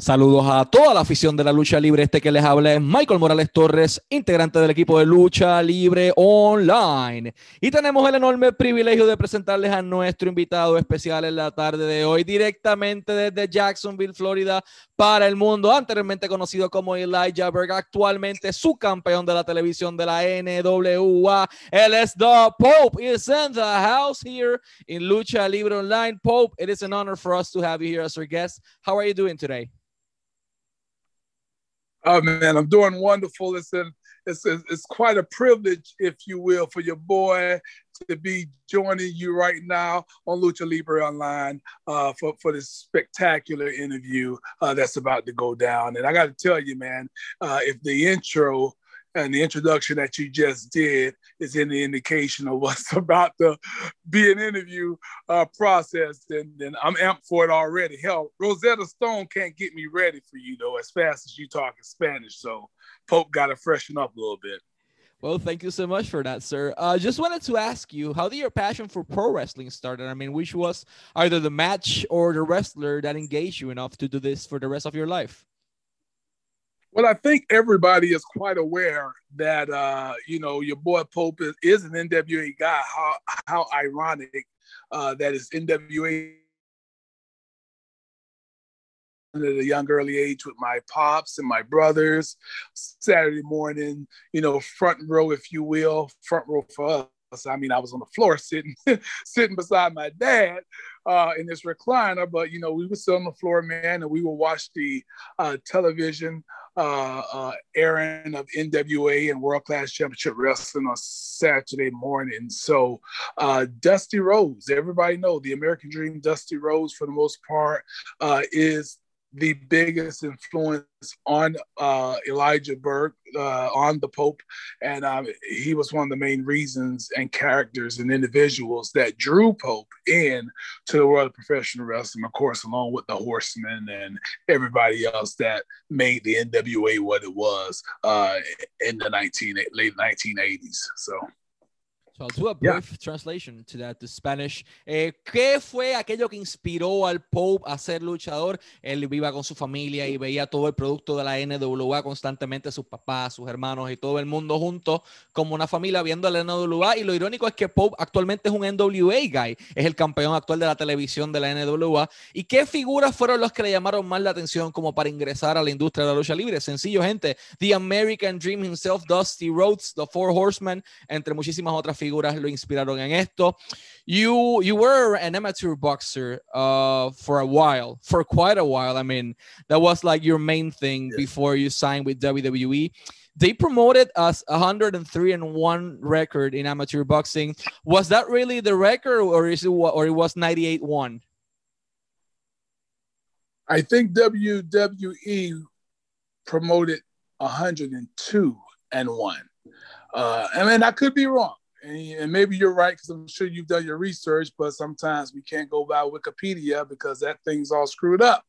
Saludos a toda la afición de la lucha libre. Este que les habla es Michael Morales Torres, integrante del equipo de lucha libre online. Y tenemos el enorme privilegio de presentarles a nuestro invitado especial en la tarde de hoy, directamente desde Jacksonville, Florida, para el mundo, anteriormente conocido como Elijah Berg, actualmente su campeón de la televisión de la NWA. Él es The Pope. Is in the house here in Lucha Libre Online. Pope, it is an honor for us to have you here as our guest. How are you doing today? Oh man, I'm doing wonderful. It's an, it's a, it's quite a privilege, if you will, for your boy to be joining you right now on Lucha Libre Online uh, for for this spectacular interview uh, that's about to go down. And I got to tell you, man, uh, if the intro and the introduction that you just did is any indication of what's about to be an interview uh, process, then, then I'm amped for it already. Hell, Rosetta Stone can't get me ready for you, though, as fast as you talk in Spanish. So Pope got to freshen up a little bit. Well, thank you so much for that, sir. Uh, just wanted to ask you, how did your passion for pro wrestling start? I mean, which was either the match or the wrestler that engaged you enough to do this for the rest of your life? Well, I think everybody is quite aware that uh, you know your boy Pope is, is an NWA guy. How how ironic uh, that is NWA at a young early age with my pops and my brothers. Saturday morning, you know, front row, if you will, front row for us. I mean, I was on the floor sitting sitting beside my dad uh, in this recliner, but you know, we would sit on the floor, man, and we would watch the uh, television uh, uh, airing of NWA and World Class Championship Wrestling on Saturday morning. So uh, Dusty Rhodes, everybody know the American Dream. Dusty Rhodes, for the most part, uh, is the biggest influence on uh, Elijah Burke, uh, on the Pope, and um, he was one of the main reasons and characters and individuals that drew Pope in to the world of professional wrestling, of course, along with the Horsemen and everybody else that made the NWA what it was uh, in the 19 late 1980s. So. So I'll do a brief yeah. translation to that, to Spanish. Eh, ¿Qué fue aquello que inspiró al Pope a ser luchador? Él viva con su familia y veía todo el producto de la NWA constantemente, sus papás, sus hermanos y todo el mundo juntos como una familia viendo la NWA. Y lo irónico es que Pope actualmente es un NWA guy, es el campeón actual de la televisión de la NWA. ¿Y qué figuras fueron los que le llamaron más la atención como para ingresar a la industria de la lucha libre? Sencillo, gente. The American Dream himself, Dusty Rhodes, The Four Horsemen, entre muchísimas otras figuras figuras lo inspiraron en esto. You you were an amateur boxer uh, for a while, for quite a while. I mean, that was like your main thing before you signed with WWE. They promoted us 103 and one record in amateur boxing. Was that really the record, or is it or it was 98 one? I think WWE promoted 102 and one. Uh, I mean, I could be wrong and, maybe you're right because I'm sure you've done your research, but sometimes we can't go by Wikipedia because that thing's all screwed up.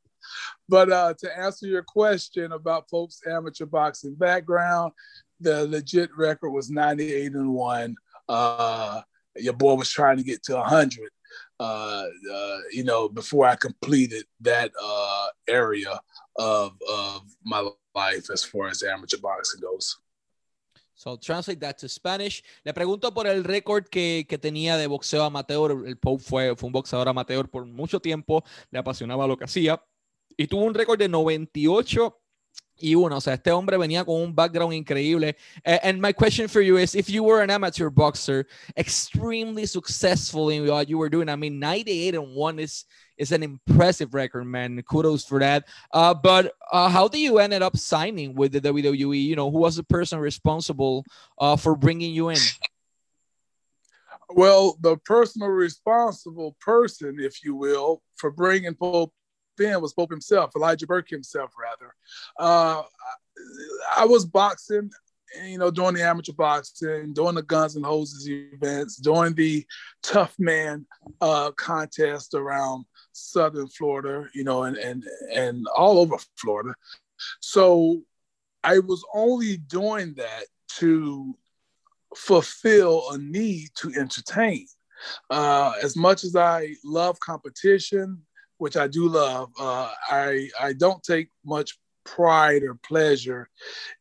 But uh, to answer your question about folks' amateur boxing background, the legit record was 98 and one. Uh, your boy was trying to get to 100. Uh, uh, you know, before I completed that uh, area of of my life as far as amateur boxing goes. So translate that to Spanish. Le pregunto por el récord que, que, tenía de boxeo amateur. El Pope fue, fue un boxeador amateur por mucho tiempo. Le apasionaba lo que hacía. Y tuvo un récord de 98 y uno. O sea, este hombre venía con un background increíble. Uh, and my question for you is, if you were an amateur boxer, extremely successful in what you were doing, I mean, 98 and 1 is is an impressive record, man. Kudos for that. Uh, but uh, how did you ended up signing with the WWE? You know, who was the person responsible uh, for bringing you in? Well, the personal responsible person, if you will, for bringing Pope in was Pope himself, Elijah Burke himself, rather. Uh, I was boxing you know, doing the amateur boxing, doing the Guns and Hoses events, doing the Tough Man uh, contest around Southern Florida, you know, and and and all over Florida. So I was only doing that to fulfill a need to entertain. Uh, as much as I love competition, which I do love. Uh, I I don't take much pride or pleasure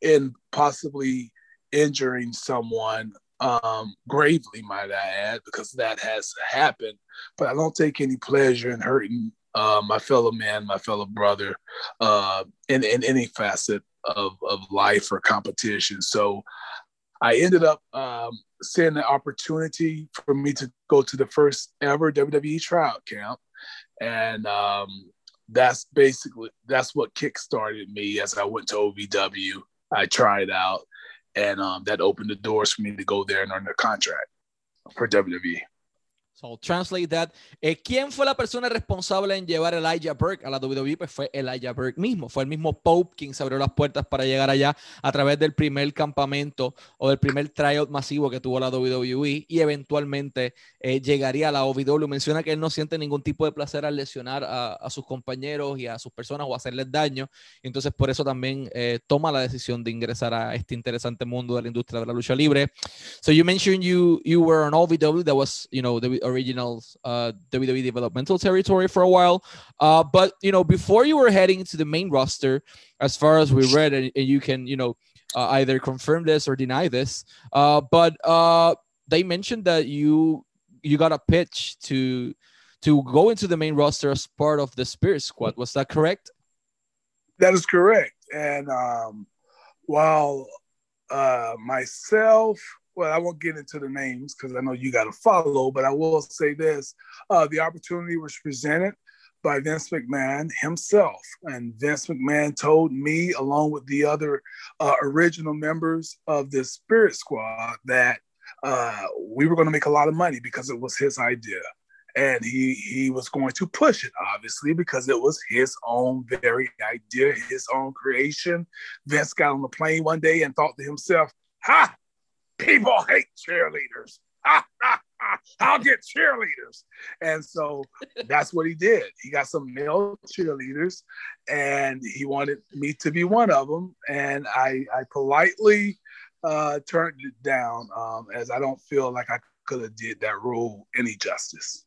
in possibly injuring someone um, gravely, might I add, because that has happened. But I don't take any pleasure in hurting uh, my fellow man, my fellow brother, uh, in, in any facet of, of life or competition. So I ended up um, seeing the opportunity for me to go to the first ever WWE tryout camp. And um, that's basically, that's what kickstarted me as I went to OVW. I tried out and um, that opened the doors for me to go there and earn a contract for WWE. So, translate that. Eh, ¿Quién fue la persona responsable en llevar a Elijah Burke a la WWE? Pues fue Elijah Burke mismo. Fue el mismo Pope quien se abrió las puertas para llegar allá a través del primer campamento o del primer tryout masivo que tuvo la WWE y eventualmente eh, llegaría a la OVW. Menciona que él no siente ningún tipo de placer al lesionar a, sus compañeros y a sus personas o hacerles daño. Entonces, por eso también eh, toma la decisión de ingresar a este interesante mundo de la industria de la lucha libre. So, you mentioned you, you were on OVW, that was, you know, the original uh, WWE developmental territory for a while. Uh, but you know, before you were heading to the main roster, as far as we read, and, and you can you know uh, either confirm this or deny this, uh, but uh, they mentioned that you you got a pitch to to go into the main roster as part of the Spirit Squad. Was that correct? That is correct. And um, while uh, myself well, I won't get into the names because I know you got to follow, but I will say this uh, the opportunity was presented by Vince McMahon himself. And Vince McMahon told me, along with the other uh, original members of the Spirit Squad, that uh, we were going to make a lot of money because it was his idea. And he, he was going to push it, obviously, because it was his own very idea, his own creation. Vince got on the plane one day and thought to himself, Ha! People hate cheerleaders. I'll get cheerleaders. And so that's what he did. He got some male cheerleaders and he wanted me to be one of them. And I, I politely uh, turned it down um, as I don't feel like I could have did that role any justice.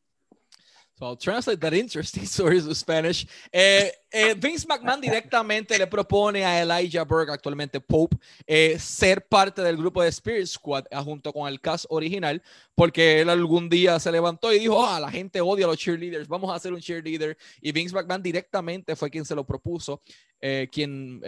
So I'll translate that interesting stories of Spanish. Eh, eh, Vince McMahon directamente le propone a Elijah Burke, actualmente Pope, eh, ser parte del grupo de Spirit Squad junto con el cast original, porque él algún día se levantó y dijo, ah, la gente odia a los cheerleaders, vamos a hacer un cheerleader. Y Vince McMahon directamente fue quien se lo propuso, eh, quien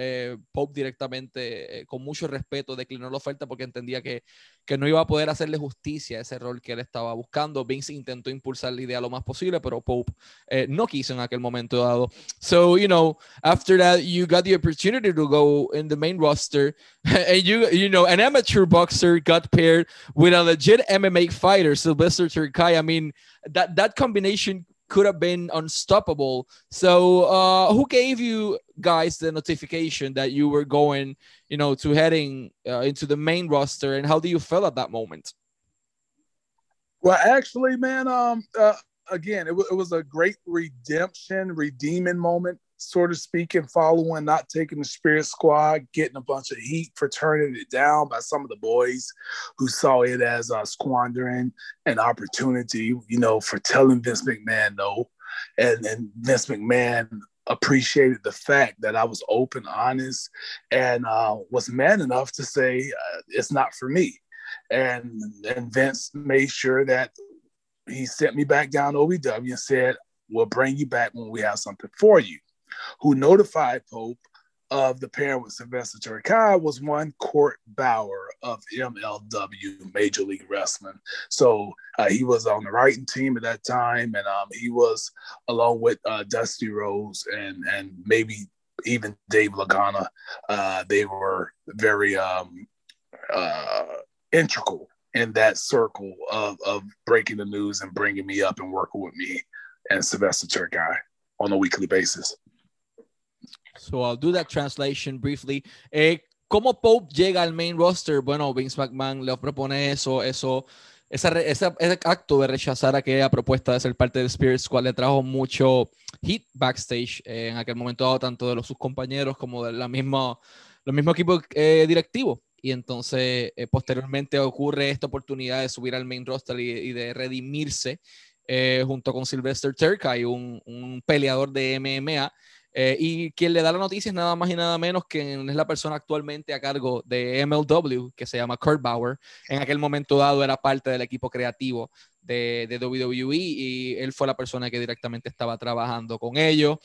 Pope directamente, con mucho respeto, declinó la oferta porque entendía que, que no iba a poder hacerle justicia a ese rol que él estaba buscando. Vince intentó impulsar la idea lo más posible, pero Pope eh, no quiso en aquel momento dado. So, you know, after that, you got the opportunity to go in the main roster, and you, you know, an amateur boxer got paired with a legit MMA fighter, Sylvester Terkay. I mean, that that combination could have been unstoppable. So, uh, who gave you guys the notification that you were going, you know, to heading uh, into the main roster, and how do you feel at that moment? Well, actually, man, um, uh, again, it, w- it was a great redemption, redeeming moment, so of speaking, following not taking the Spirit Squad, getting a bunch of heat for turning it down by some of the boys who saw it as uh, squandering an opportunity, you know, for telling Vince McMahon no. And, and Vince McMahon appreciated the fact that I was open, honest, and uh, was man enough to say uh, it's not for me. And and Vince made sure that he sent me back down to OVW and said, We'll bring you back when we have something for you. Who notified Pope of the pairing with Sylvester Terry was one Court Bauer of MLW Major League Wrestling. So uh, he was on the writing team at that time, and um, he was along with uh, Dusty Rhodes and and maybe even Dave Lagana. Uh, they were very um, uh, integral in that circle of, of breaking the news and bringing me up and working with me and Sylvester Terkay on a weekly basis. So I'll do that translation briefly. Eh, ¿Cómo Pope llega al main roster? Bueno, Vince McMahon le propone eso, eso, esa, esa, ese acto de rechazar aquella propuesta de ser parte del Spirit Squad le trajo mucho hit backstage eh, en aquel momento, tanto de los, sus compañeros como de la misma, los mismo equipo eh, y entonces eh, posteriormente ocurre esta oportunidad de subir al main roster y, de redimirse eh, junto con Sylvester Terkay, un, un peleador de MMA. Eh, y quien le da la noticia es nada más y nada menos que es la persona actualmente a cargo de MLW, que se llama Kurt Bauer. En aquel momento dado era parte del equipo creativo de, WWE y él fue la persona que directamente estaba trabajando con ellos.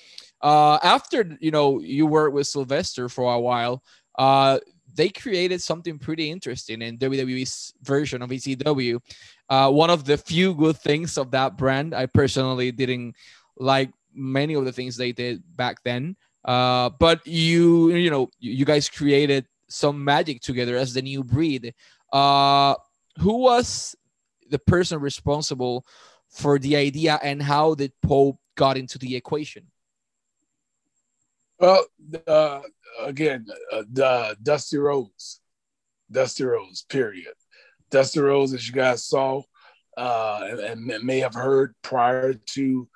Uh, after, you know, you worked with Sylvester for a while, uh, they created something pretty interesting in WWE's version of ECW. Uh, one of the few good things of that brand, I personally didn't like many of the things they did back then. Uh, but you, you know, you guys created some magic together as the new breed. Uh, who was the person responsible for the idea, and how did Pope got into the equation? Well, uh, again, uh, Dusty Rhodes, Dusty Rhodes, period. Dusty Rhodes, as you guys saw uh, and, and may have heard prior to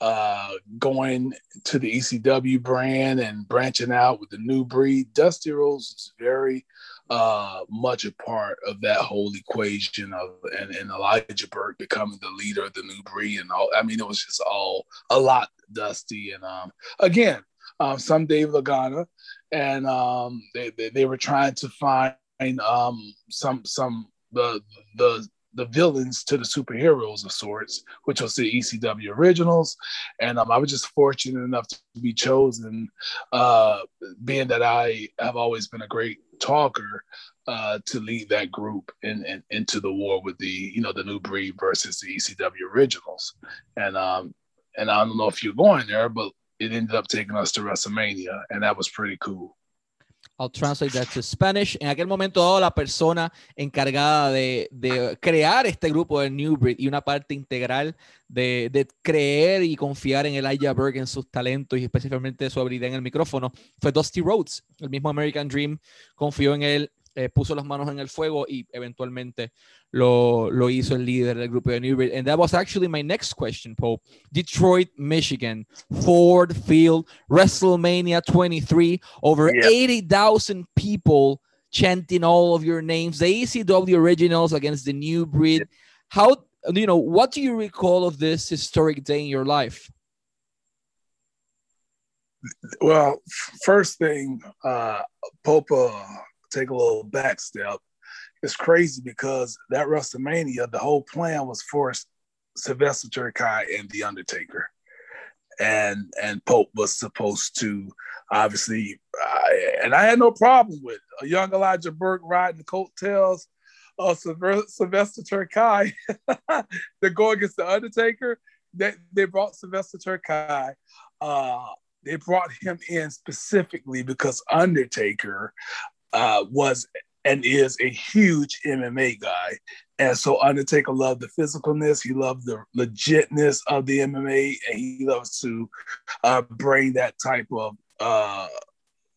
uh, going to the ECW brand and branching out with the new breed. Dusty Rhodes is very uh, much a part of that whole equation of and, and Elijah Burke becoming the leader of the new breed and all. I mean, it was just all a lot Dusty and um, again, um, some Dave Lagana, and um, they, they, they were trying to find um, some some the the the villains to the superheroes of sorts, which was the ECW originals. And um, I was just fortunate enough to be chosen, uh, being that I have always been a great talker, uh, to lead that group in, in, into the war with the you know the new breed versus the ECW originals. And um, and I don't know if you're going there, but it ended up taking us to WrestleMania, and that was pretty cool. I'll translate that to Spanish. En aquel momento dado, la persona encargada de, de, crear este grupo de New Breed y una parte integral de, de creer y confiar en Elijah Berg, en sus talentos y específicamente su habilidad en el micrófono, fue Dusty Rhodes. El mismo American Dream confió en él, eh, puso las manos en el fuego y eventualmente lo, lo hizo el líder del grupo de New Breed. And that was actually my next question, Pope. Detroit, Michigan, Ford Field, WrestleMania 23, over yeah. 80,000 people chanting all of your names, the ECW originals against the New Breed. How, you know, what do you recall of this historic day in your life? Well, first thing, uh, Pope, uh, take a little back step it's crazy because that WrestleMania, the whole plan was for Sylvester Terkay and The Undertaker, and and Pope was supposed to obviously, uh, and I had no problem with a young Elijah Burke riding the coattails of Sylvester Terkay to go against The Undertaker. They, they brought Sylvester Terkay. Uh, they brought him in specifically because Undertaker uh, was and is a huge MMA guy. And so Undertaker loved the physicalness, he loved the legitness of the MMA, and he loves to uh, bring that type of uh,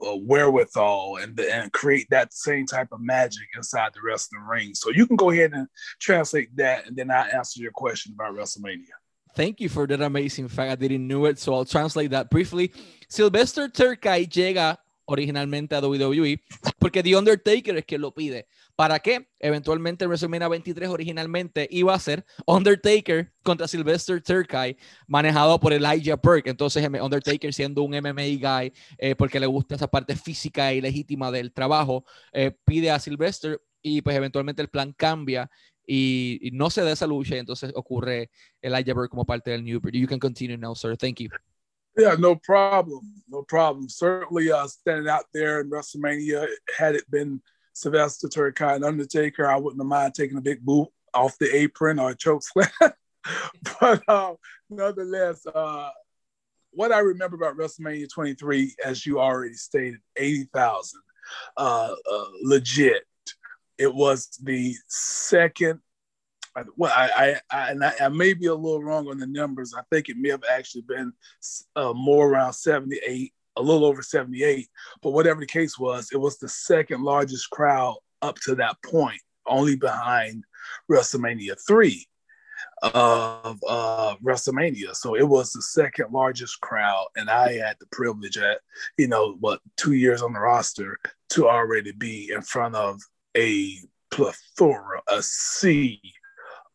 uh, wherewithal and, and create that same type of magic inside the wrestling ring. So you can go ahead and translate that, and then I answer your question about WrestleMania. Thank you for that amazing fact. I didn't know it, so I'll translate that briefly. Sylvester Terkay llega originalmente a WWE, porque The Undertaker es quien lo pide. ¿Para qué? Eventualmente WrestleMania 23 originalmente iba a ser Undertaker contra Sylvester Terkay, manejado por Elijah Burke. Entonces Undertaker siendo un MMA guy, eh, porque le gusta esa parte física y legítima del trabajo, eh, pide a Sylvester y pues eventualmente el plan cambia y, no se da esa lucha y entonces ocurre Elijah Burke como parte del New. You can continue now, sir. Thank you. Yeah, no problem. No problem. Certainly uh, standing out there in WrestleMania, had it been Sylvester Terkay and Undertaker, I wouldn't have mind taking a big boot off the apron or a choke slam. but uh, nonetheless, uh, what I remember about WrestleMania 23, as you already stated, 80,000 uh, uh, legit. It was the second well, I, I, I, I, may be a little wrong on the numbers. I think it may have actually been uh, more around 78, a little over 78. But whatever the case was, it was the second largest crowd up to that point, only behind WrestleMania 3 of uh, WrestleMania. So it was the second largest crowd. And I had the privilege at, you know, what, two years on the roster to already be in front of a plethora, a sea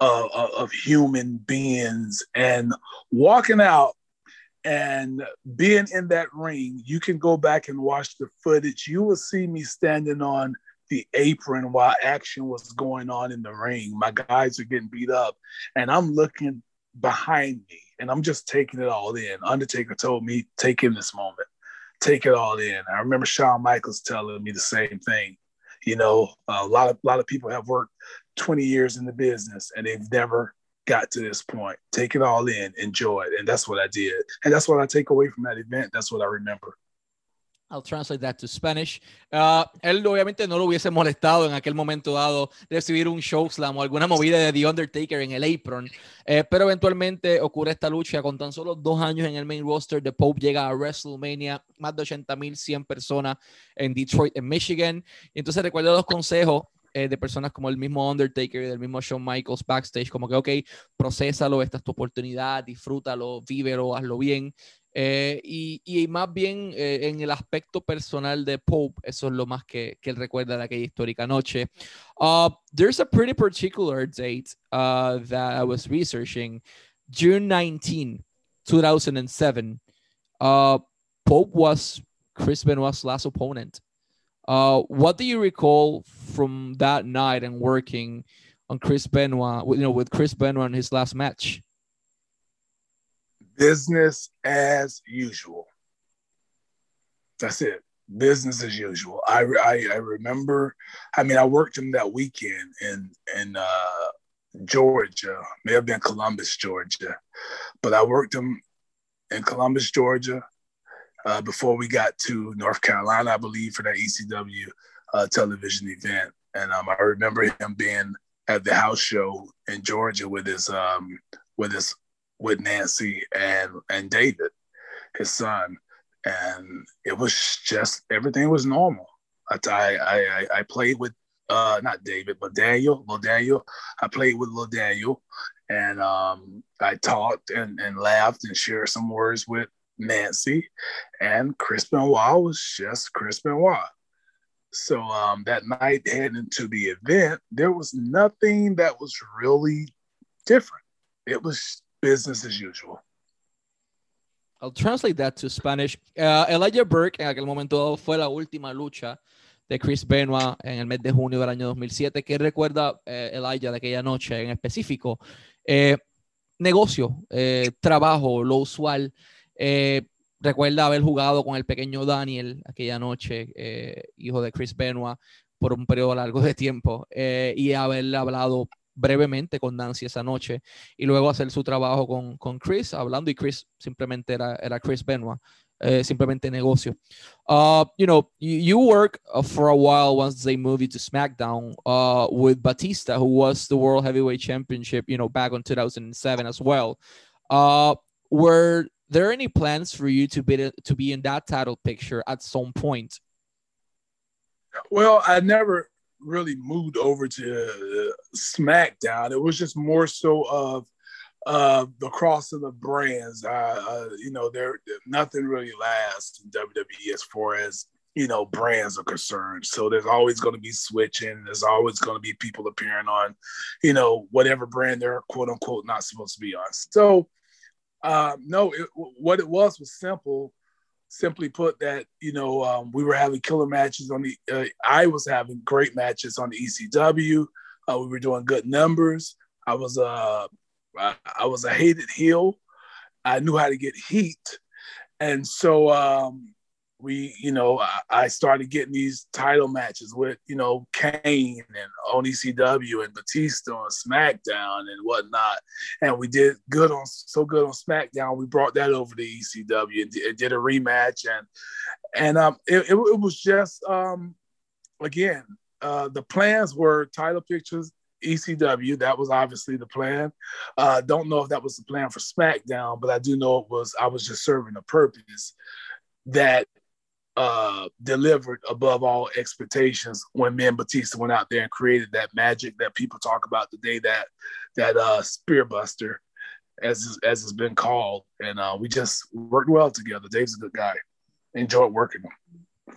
uh, of human beings and walking out and being in that ring, you can go back and watch the footage. You will see me standing on the apron while action was going on in the ring. My guys are getting beat up, and I'm looking behind me and I'm just taking it all in. Undertaker told me, take in this moment, take it all in. I remember Shawn Michaels telling me the same thing. You know, a lot of a lot of people have worked 20 years in the business and they've never got to this point. Take it all in, enjoy it. And that's what I did. And that's what I take away from that event. That's what I remember. I'll translate that to Spanish. Uh, él obviamente no lo hubiese molestado en aquel momento dado recibir un choke slam o alguna movida de The Undertaker en el apron, eh, pero eventualmente ocurre esta lucha con tan solo dos años en el main roster. The Pope llega a WrestleMania, más de 80 mil 100 personas en Detroit, en Michigan. Entonces recuerdo los consejos eh, de personas como el mismo Undertaker y del mismo Shawn Michaels backstage, como que, ok, procésalo, esta es tu oportunidad, disfrútalo, vívelo, hazlo bien. Eh, y, y, más bien eh, en el aspecto personal de Pope, eso es lo más que, que él recuerda de aquella histórica noche. Uh, there's a pretty particular date uh, that I was researching. June 19, 2007. Uh, Pope was Chris Benoit's last opponent. Uh, what do you recall from that night and working on Chris Benoit, you know, with Chris Benoit in his last match? Business as usual. That's it. Business as usual. I, I, I remember. I mean, I worked him that weekend in in uh, Georgia. May have been Columbus, Georgia, but I worked him in Columbus, Georgia uh, before we got to North Carolina, I believe, for that ECW uh, television event. And um, I remember him being at the house show in Georgia with his um, with his with Nancy and and David, his son, and it was just everything was normal. I I I, I played with uh, not David, but Daniel, little Daniel. I played with little Daniel, and um, I talked and, and laughed and shared some words with Nancy, and Chris Benoit was just Chris Benoit. So um, that night heading into the event, there was nothing that was really different. It was business as usual. I'll translate that to Spanish. Uh, Elijah Burke en aquel momento fue la última lucha de Chris Benoit en el mes de junio del año 2007. ¿Qué recuerda eh, Elijah de aquella noche en específico? Eh, negocio, eh, trabajo, lo usual. Eh, recuerda haber jugado con el pequeño Daniel aquella noche, eh, hijo de Chris Benoit, por un periodo largo de tiempo eh, y haber hablado brevemente con Nancy esa noche y luego hacer su trabajo con, con Chris, hablando y Chris simplemente era, era Chris Benoit. Uh, simplemente negocio. Uh, you know, you, work uh, for a while once they move you to SmackDown uh, with Batista, who was the World Heavyweight Championship, you know, back in 2007 as well. Were there any plans for you to be to be in that title picture at some point? Well, I never really moved over to SmackDown. It was just more so of uh, the cross of the brands. Uh, uh, you know, there nothing really lasts in WWE as far as you know brands are concerned. So there's always going to be switching. There's always going to be people appearing on, you know, whatever brand they're quote unquote not supposed to be on. So uh, no, it, what it was was simple. Simply put, that you know um, we were having killer matches on the. Uh, I was having great matches on the ECW. Uh, we were doing good numbers. I was uh, I was a hated heel. I knew how to get heat, and so um, we, you know, I, I, started getting these title matches with, you know, Kane and on ECW and Batista on SmackDown and whatnot. And we did good on so good on SmackDown. We brought that over to ECW and did, did a rematch. And and um, it, it, it was just um, again, uh, the plans were title pictures ECW. That was obviously the plan. Uh, don't know if that was the plan for SmackDown, but I do know it was. I was just serving a purpose that uh, delivered above all expectations when me and Batista went out there and created that magic that people talk about the day that that uh, spear buster, as as it's been called, and uh, we just worked well together. Dave's a good guy. Enjoyed working him.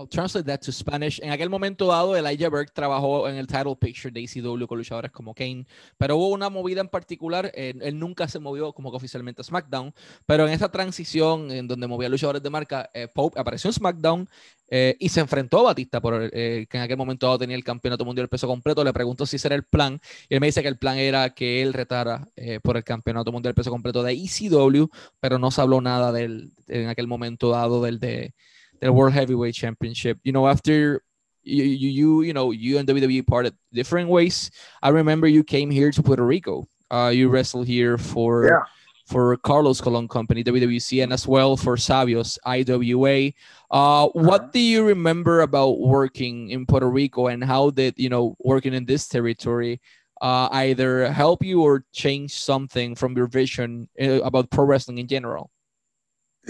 I'll translate that to Spanish. En aquel momento dado, Elijah Burke trabajó en el title picture de ECW con luchadores como Kane, pero hubo una movida en particular. él nunca se movió como que oficialmente a SmackDown, pero en esa transición en donde movía luchadores de marca, eh, Pope apareció en SmackDown eh, y se enfrentó a Batista, por, eh, que en aquel momento dado tenía el campeonato mundial peso completo. Le preguntó si ese era el plan y él me dice que el plan era que él retara por el campeonato mundial peso completo de ECW, pero no se habló nada del, en aquel momento dado del de the World Heavyweight Championship. You know, after you, you, you, you know, you and WWE parted different ways. I remember you came here to Puerto Rico. Uh, you wrestled here for yeah. for Carlos Colon Company, WWC, and as well for Savio's, IWA. Uh, uh-huh. What do you remember about working in Puerto Rico, and how did you know working in this territory? Uh, either help you or change something from your vision uh, about pro wrestling in general?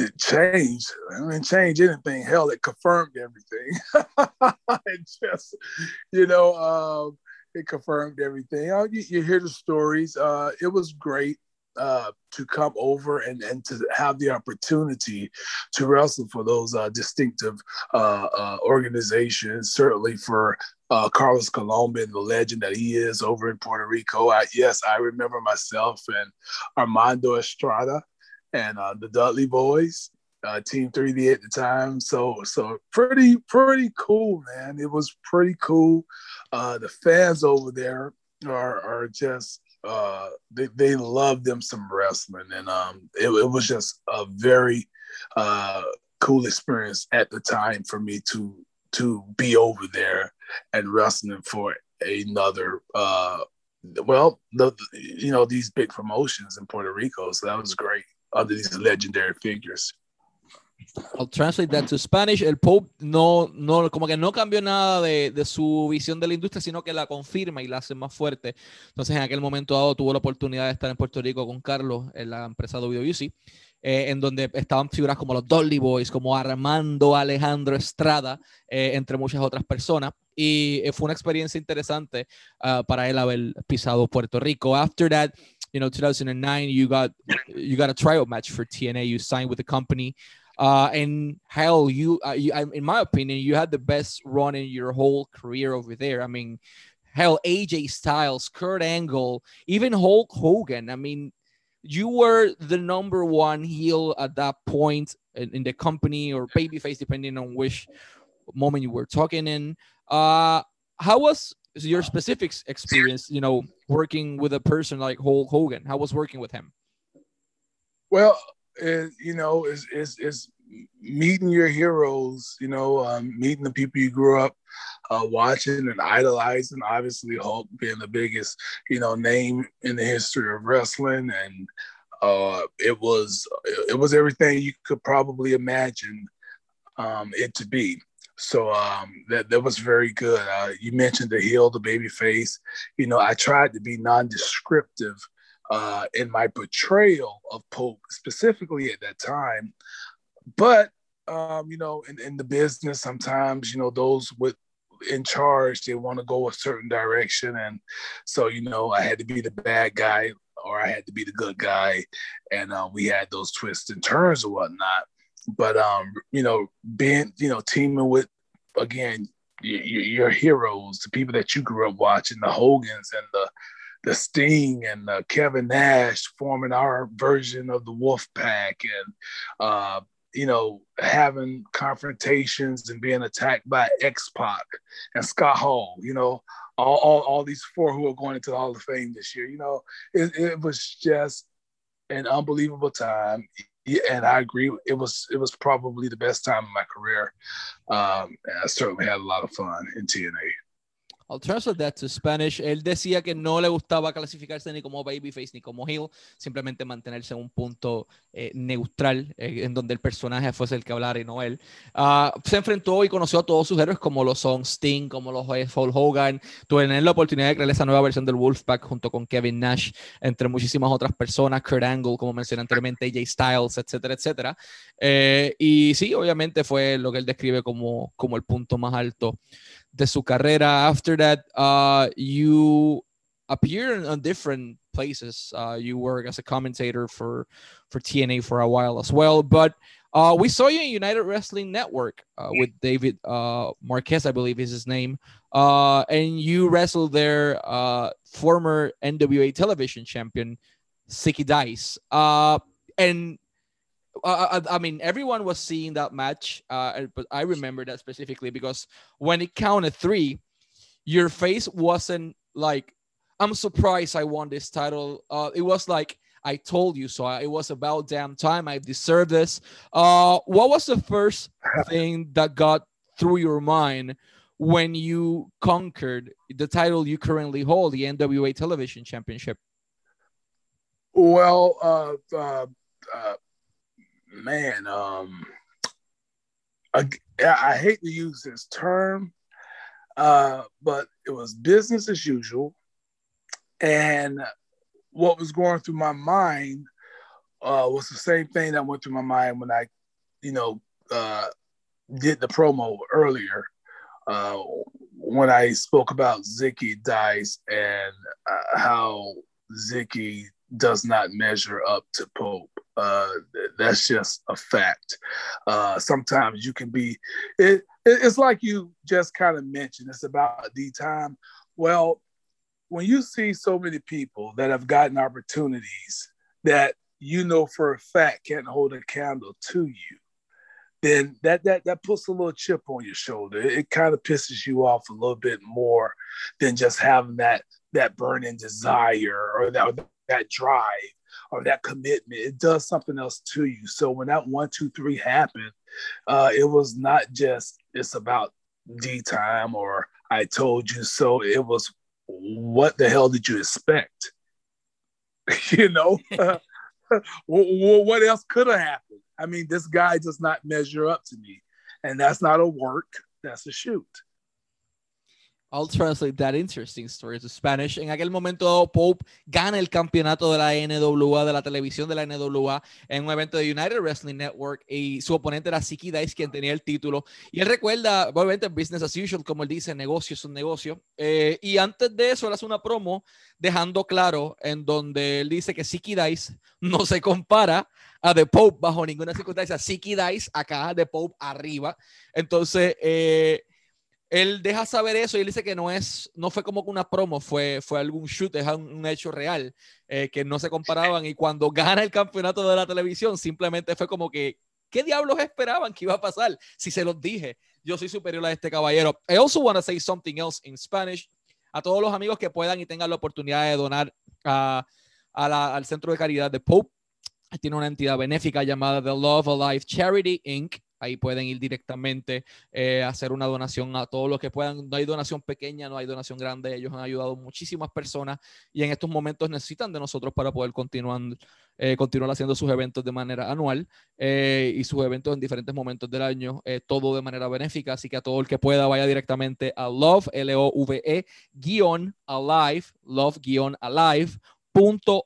It changed. I didn't change anything. Hell, it confirmed everything. it just, you know, um, it confirmed everything. Oh, you, you, hear the stories. Uh, it was great uh, to come over and, and to have the opportunity to wrestle for those uh, distinctive uh, uh, organizations. Certainly for uh, Carlos Colombo and the legend that he is over in Puerto Rico. I, yes, I remember myself and Armando Estrada and uh, the Dudley Boys, uh, Team 3D at the time. So so pretty pretty cool, man. It was pretty cool. Uh, the fans over there are are just uh, they they love them some wrestling, and um, it, it was just a very uh, cool experience at the time for me to to be over there and wrestling for another uh well the you know these big promotions in Puerto Rico so that was great under these legendary figures. I'll translate that to Spanish. El Pope no, no, como que no cambió nada de, su visión de la industria, sino que la confirma y la hace más fuerte. Entonces, en aquel momento dado, tuvo la oportunidad de estar en Puerto Rico con Carlos en la empresa WWC, eh, en donde estaban figuras como los Dolly Boys, como Armando Alejandro Estrada, eh, entre muchas otras personas. Y eh, fue una experiencia interesante uh, para él haber pisado Puerto Rico. After that, you know 2009 you got you got a tryout match for TNA you signed with the company. Uh, and hell you, uh, you in my opinion you had the best run in your whole career over there. I mean hell AJ Styles Kurt Angle even Hulk Hogan. I mean you were the number one heel at that point in, in the company or babyface depending on which moment you were talking in. Uh how was your specific experience, you know, working with a person like Hulk Hogan? How was working with him? Well, it, you know, is is is meeting your heroes. You know, um, meeting the people you grew up uh, watching and idolizing. Obviously, Hulk being the biggest, you know, name in the history of wrestling, and uh, it was it was everything you could probably imagine um, it to be. So um, that that was very good. Uh, you mentioned the heel, the baby face. You know, I tried to be non-descriptive uh, in my portrayal of Pope, specifically at that time. But um, you know, in, in the business, sometimes you know those with in charge they want to go a certain direction, and so you know I had to be the bad guy or I had to be the good guy, and uh, we had those twists and turns or whatnot but um, you know, being you know teaming with again your, your heroes, the people that you grew up watching, the Hogans and the the Sting and uh, Kevin Nash forming our version of the Wolf Pack, and uh, you know having confrontations and being attacked by X Pac and Scott Hall. You know all, all, all these four who are going into the Hall of Fame this year. You know it, it was just an unbelievable time yeah, and I agree. It was it was probably the best time of my career. Um, I certainly had a lot of fun in TNA. I'll translate that to Spanish. Él decía que no le gustaba clasificarse ni como babyface ni como heel, simplemente mantenerse en un punto eh, neutral eh, en donde el personaje fuese el que hablara y no él. Uh, se enfrentó y conoció a todos sus héroes como lo son Sting, como los Paul Hogan. Tuve la oportunidad de crear esa nueva versión del Wolfpack junto con Kevin Nash, entre muchísimas otras personas, Kurt Angle, como mencioné anteriormente, AJ Styles, etcétera, etcétera. Eh, y sí, obviamente fue lo que él describe como, como el punto más alto de su carrera. After that, uh, you appear on different places. Uh, you work as a commentator for for TNA for a while as well. But Uh, we saw you in United Wrestling Network uh, with David uh, Marquez, I believe is his name, uh, and you wrestled their uh, former NWA television champion, Zicky Dice. Uh, and uh, I, I, mean, everyone was seeing that match, uh, but I remember that specifically because when it counted three, your face wasn't like, I'm surprised I won this title. Uh, it was like, I told you so. It was about damn time. I deserve this. Uh, what was the first thing that got through your mind when you conquered the title you currently hold, the NWA Television Championship? Well, uh, uh, man, um, I, I, hate to use this term, uh, but it was business as usual. And what was going through my mind uh, was the same thing that went through my mind when I, you know, uh, did the promo earlier uh, when I spoke about Zicky Dice and uh, how Zicky does not measure up to Pope. Uh, that's just a fact. Uh, sometimes you can be, it, it's like you just kind of mentioned, it's about the time. Well, when you see so many people that have gotten opportunities that you know for a fact can't hold a candle to you, then that that that puts a little chip on your shoulder. It, it kind of pisses you off a little bit more than just having that that burning desire or that that drive or that commitment. It does something else to you. So when that one, two, three happened, uh, it was not just it's about D time or I told you so. It was what the hell did you expect? you know, what else could have happened? I mean, this guy does not measure up to me, and that's not a work. That's a shoot. I'll translate that interesting story to Spanish. En aquel momento, Pope gana el campeonato de la NWA, de la televisión de la NWA, en un evento de United Wrestling Network y su oponente era Siki Dice, quien tenía el título. Y él recuerda, obviamente, business as usual, como él dice, negocio es un negocio. Eh, y antes de eso, él hace una promo dejando claro en donde él dice que Siki Dice no se compara a The Pope bajo ninguna circunstancia. Siki Dice acá, The Pope arriba. Entonces, eh, él deja saber eso y él dice que no es, no fue como una promo, fue, fue algún shoot, es un, hecho real, eh, que no se comparaban y cuando gana el campeonato de la televisión simplemente fue como que, ¿qué diablos esperaban que iba a pasar? Si se los dije, yo soy superior a este caballero. I also want to say something else in Spanish. A todos los amigos que puedan y tengan la oportunidad de donar a, al Centro de Caridad de Pope, tiene una entidad benéfica llamada The Love Alive Charity Inc. Ahí pueden ir directamente eh, a hacer una donación a todos los que puedan. No hay donación pequeña, no hay donación grande. Ellos han ayudado muchísimas personas y en estos momentos necesitan de nosotros para poder continuar, eh, continuar haciendo sus eventos de manera anual eh, y sus eventos en diferentes momentos del año, todo de manera benéfica. Así que a todo el que pueda vaya directamente a love, alive, love guion alive, punto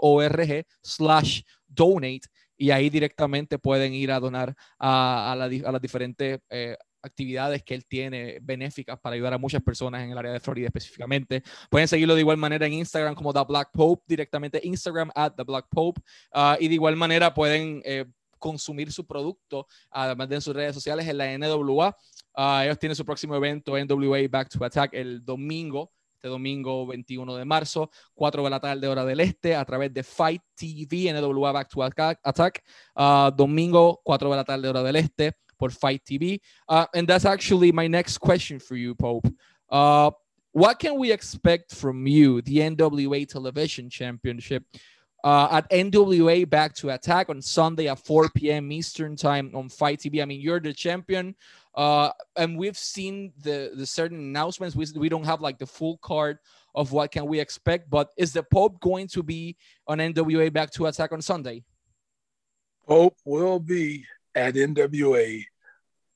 org, slash donate y ahí directamente pueden ir a donar a, las diferentes eh, actividades que él tiene benéficas para ayudar a muchas personas en el área de Florida específicamente. Pueden seguirlo de igual manera en Instagram como The Black Pope, directamente Instagram at The Black Pope, ah, y de igual manera pueden eh, consumir su producto, además de en sus redes sociales, en la NWA. Ah, ellos tienen su próximo evento, NWA Back to Attack, el domingo este domingo 21 de marzo, 4 de la tarde hora del este, a través de FITE TV, NWA Back to Attack, uh, domingo 4 de la tarde hora del este por FITE TV. Uh, and that's actually my next question for you, Pope. Uh, what can we expect from you, the NWA Television Championship? Uh, at NWA Back to Attack on Sunday at 4 p.m. Eastern Time on FITE TV. I mean, you're the champion. Uh, and we've seen the the certain announcements. We, we don't have like the full card of what can we expect, but is the Pope going to be on NWA back to attack on Sunday? Pope will be at NWA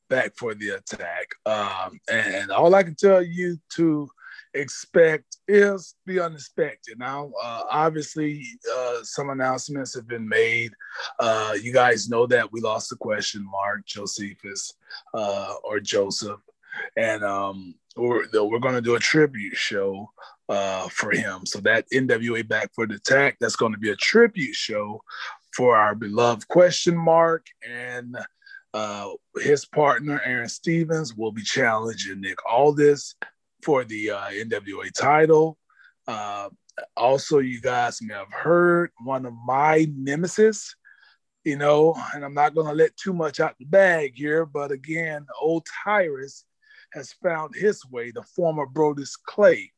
back for the attack. Um, and all I can tell you to expect is the unexpected. Now, uh, obviously, uh, some announcements have been made. Uh, you guys know that we lost the question mark, Josephus uh, or Joseph. And um, we're, we're going to do a tribute show uh, for him. So that NWA Back for the Attack, that's going to be a tribute show for our beloved question mark and uh, his partner Aaron Stevens will be challenging Nick Aldis for the uh, NWA title. Uh, also, you guys may have heard one of my nemesis, you know, and I'm not going to let too much out the bag here, but again, old Tyrus has found his way, the former Brodus Clay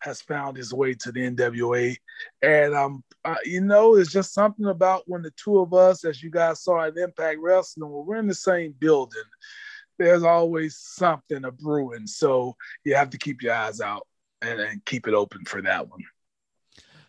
has found his way to the NWA. And, um, uh, you know, it's just something about when the two of us, as you guys saw at Impact Wrestling, when we're in the same building, there's always something a brewing. So you have to keep your eyes out and, and keep it open for that one.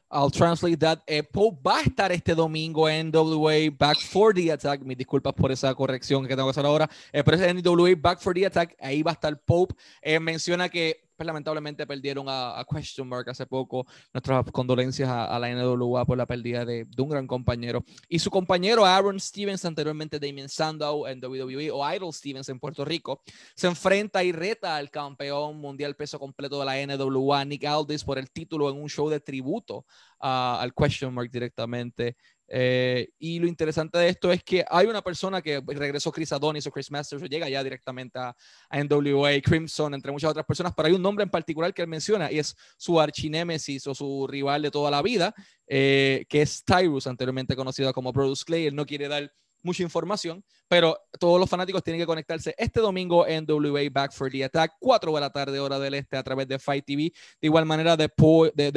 I'll translate that. Eh, Pope va a estar este domingo en NWA Back for the Attack. Mis disculpas por esa corrección que tengo que hacer ahora. Eh, pero es NWA Back for the Attack. Ahí va a estar Pope. Eh, menciona que lamentablemente perdieron a, Question Mark hace poco. Nuestras condolencias a, la NWA por la pérdida de, un gran compañero. Y su compañero Aaron Stevens, anteriormente Damien Sandow en WWE o Idol Stevens en Puerto Rico, se enfrenta y reta al campeón mundial peso completo de la NWA, Nick Aldis, por el título en un show de tributo al Question Mark directamente. Eh, y lo interesante de esto es que hay una persona que regresó Chris Adonis o Chris Masters, o llega ya directamente a, NWA, Crimson, entre muchas otras personas, pero hay un nombre en particular que él menciona y es su archinémesis o su rival de toda la vida, eh, que es Tyrus, anteriormente conocido como Produce Clay. Él no quiere dar mucha información, pero todos los fanáticos tienen que conectarse este domingo en WA Back for the Attack, 4 de la tarde, hora del este, a través de Fight TV. De igual manera, The,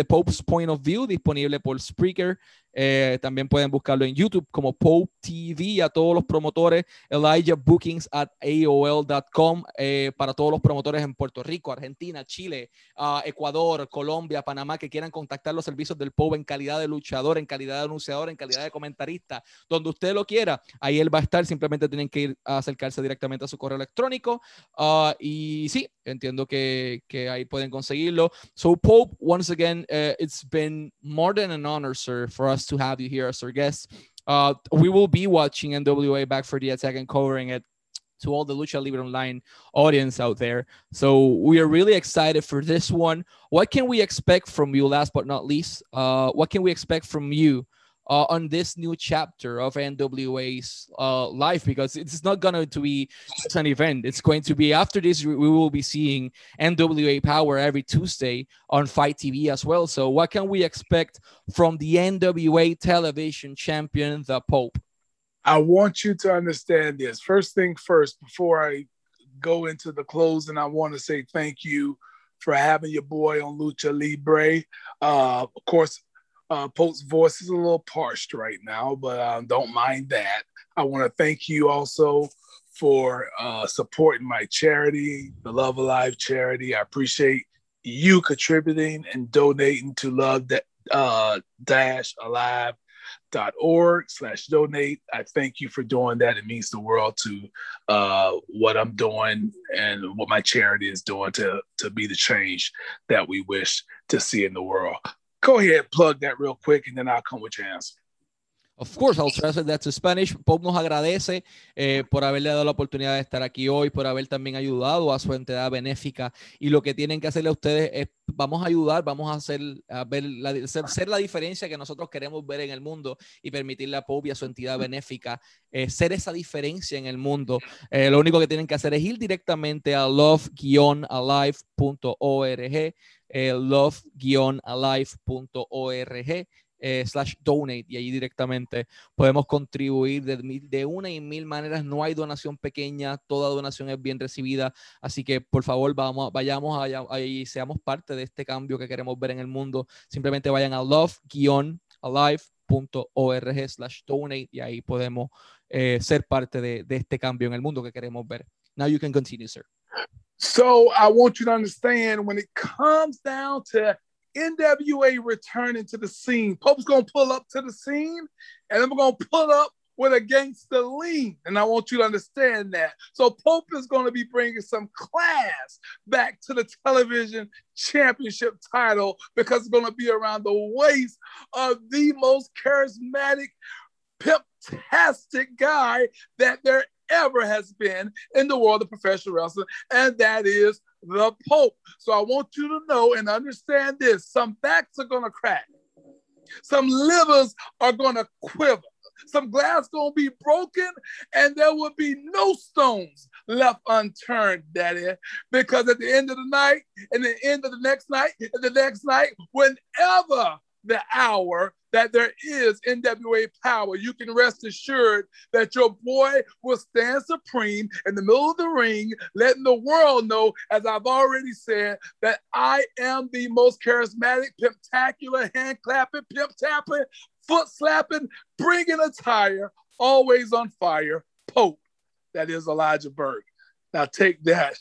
Pope's Point of View, disponible por Spreaker. Eh, también pueden buscarlo en YouTube como Pope TV. A todos los promotores, Elijah Bookings at AOL.com. Eh, para todos los promotores en Puerto Rico, Argentina, Chile, uh, Ecuador, Colombia, Panamá, que quieran contactar los servicios del Pope en calidad de luchador, en calidad de anunciador, en calidad de comentarista, donde usted lo quiera, ahí él va a estar. Simplemente tienen que ir a acercarse directamente a su correo electrónico. Uh, y sí, entiendo que, que, ahí pueden conseguirlo. So, Pope, once again, uh, it's been more than an honor, sir, for us to have you here as our guest. Uh, we will be watching NWA back for the attack and covering it to all the Lucha Libre Online audience out there. So we are really excited for this one. What can we expect from you, last but not least? Uh, what can we expect from you uh, on this new chapter of NWA's uh, life because it's not going to be just an event. It's going to be after this, we will be seeing NWA Power every Tuesday on FITE TV as well. So, what can we expect from the NWA television champion, the Pope? I want you to understand this. First thing first, before I go into the closing, I want to say thank you for having your boy on Lucha Libre. Uh, of course, uh, Pope's voice is a little parched right now, but um, don't mind that. I want to thank you also for uh, supporting my charity, the Love Alive charity. I appreciate you contributing and donating to love uh, dash alive dot org slash donate i thank you for doing that it means the world to uh, what i'm doing and what my charity is doing to to be the change that we wish to see in the world Go ahead, plug that real quick, and then I'll come with your answer. Of course, I'll translate that to Spanish. Pop nos agradece eh, por haberle dado la oportunidad de estar aquí hoy, por haber también ayudado a su entidad benéfica. Y lo que tienen que hacerle a ustedes es, vamos a ayudar, vamos a hacer, a ver la, ser, la diferencia que nosotros queremos ver en el mundo y permitirle a Pop y a su entidad benéfica eh, ser esa diferencia en el mundo. Eh, lo único que tienen que hacer es ir directamente a love-alive.org eh, love-alive.org eh, slash donate y allí directamente podemos contribuir de, de, una y mil maneras. No hay donación pequeña, toda donación es bien recibida. Así que por favor vayamos allá y seamos parte de este cambio que queremos ver en el mundo. Simplemente vayan a love-alive.org slash donate y ahí podemos eh, ser parte de, de este cambio en el mundo que queremos ver. Now you can continue, sir. So I want you to understand when it comes down to NWA returning to the scene, Pope's gonna pull up to the scene, and I'm gonna pull up with a gangster lean. And I want you to understand that. So Pope is to be bringing some class back to the television championship title because it's to be around the waist of the most charismatic, pimp-tastic guy that there ever has been in the world of professional wrestling, and that is the Pope. So I want you to know and understand this some backs are going to crack, some livers are going to quiver. some glass gonna be broken, and there will be no stones left unturned, Daddy. Because at the end of the night, and the end of the next night, and the next night, whenever the hour that there is NWA power, you can rest assured that your boy will stand supreme in the middle of the ring, letting the world know, as I've already said, that I am the most charismatic, pimptacular, hand clapping, pimp tapping, foot slapping, bringing a tire, always on fire, Pope. That is Elijah Burke. Now take that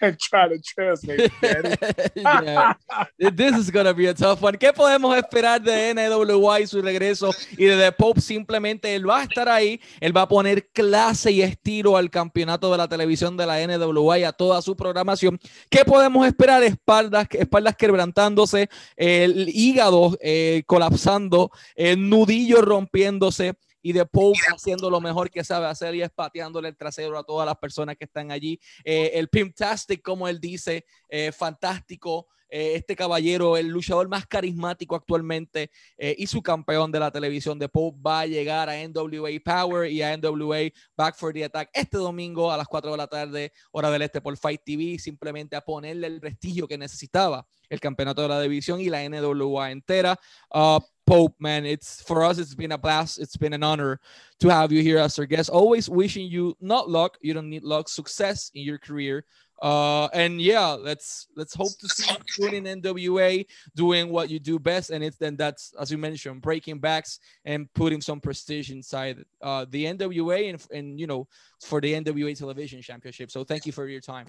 and try to translate. This is gonna be a tough one. ¿Qué podemos esperar de NWA y su regreso? Y de The Pope simplemente él va a estar ahí, él va a poner clase y estilo al campeonato de la televisión de la NWA y a toda su programación. ¿Qué podemos esperar? Espaldas, espaldas quebrantándose, el hígado eh, colapsando, el nudillo rompiéndose y de Pope haciendo lo mejor que sabe hacer y es pateándole el trasero a todas las personas que están allí. Eh, el Pimptastic, como él dice, eh, fantástico. Eh, este caballero, el luchador más carismático actualmente y su campeón de la televisión de Pope va a llegar a NWA Power y a NWA Back for the Attack este domingo a las 4 de la tarde, hora del este por Fight TV, simplemente a ponerle el prestigio que necesitaba el campeonato de la división y la NWA entera. Uh, Pope, man, it's for us, it's been a blast. It's been an honor to have you here as our guest. Always wishing you not luck, you don't need luck, success in your career. Uh, and yeah, let's let's hope to see you in NWA doing what you do best, and it's then that's as you mentioned, breaking backs and putting some prestige inside uh, the NWA and and you know for the NWA Television Championship. So thank you for your time.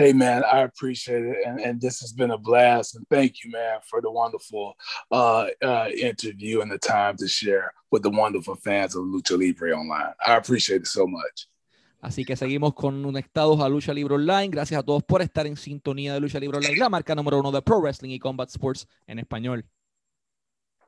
Hey man, I appreciate it, and, and this has been a blast. And thank you, man, for the wonderful uh, uh, interview and the time to share with the wonderful fans of Lucha Libre Online. I appreciate it so much. Así que seguimos conectados a Lucha Libre Online. Gracias a todos por estar en sintonía de Lucha Libre Online, la marca número uno de Pro Wrestling y Combat Sports en español.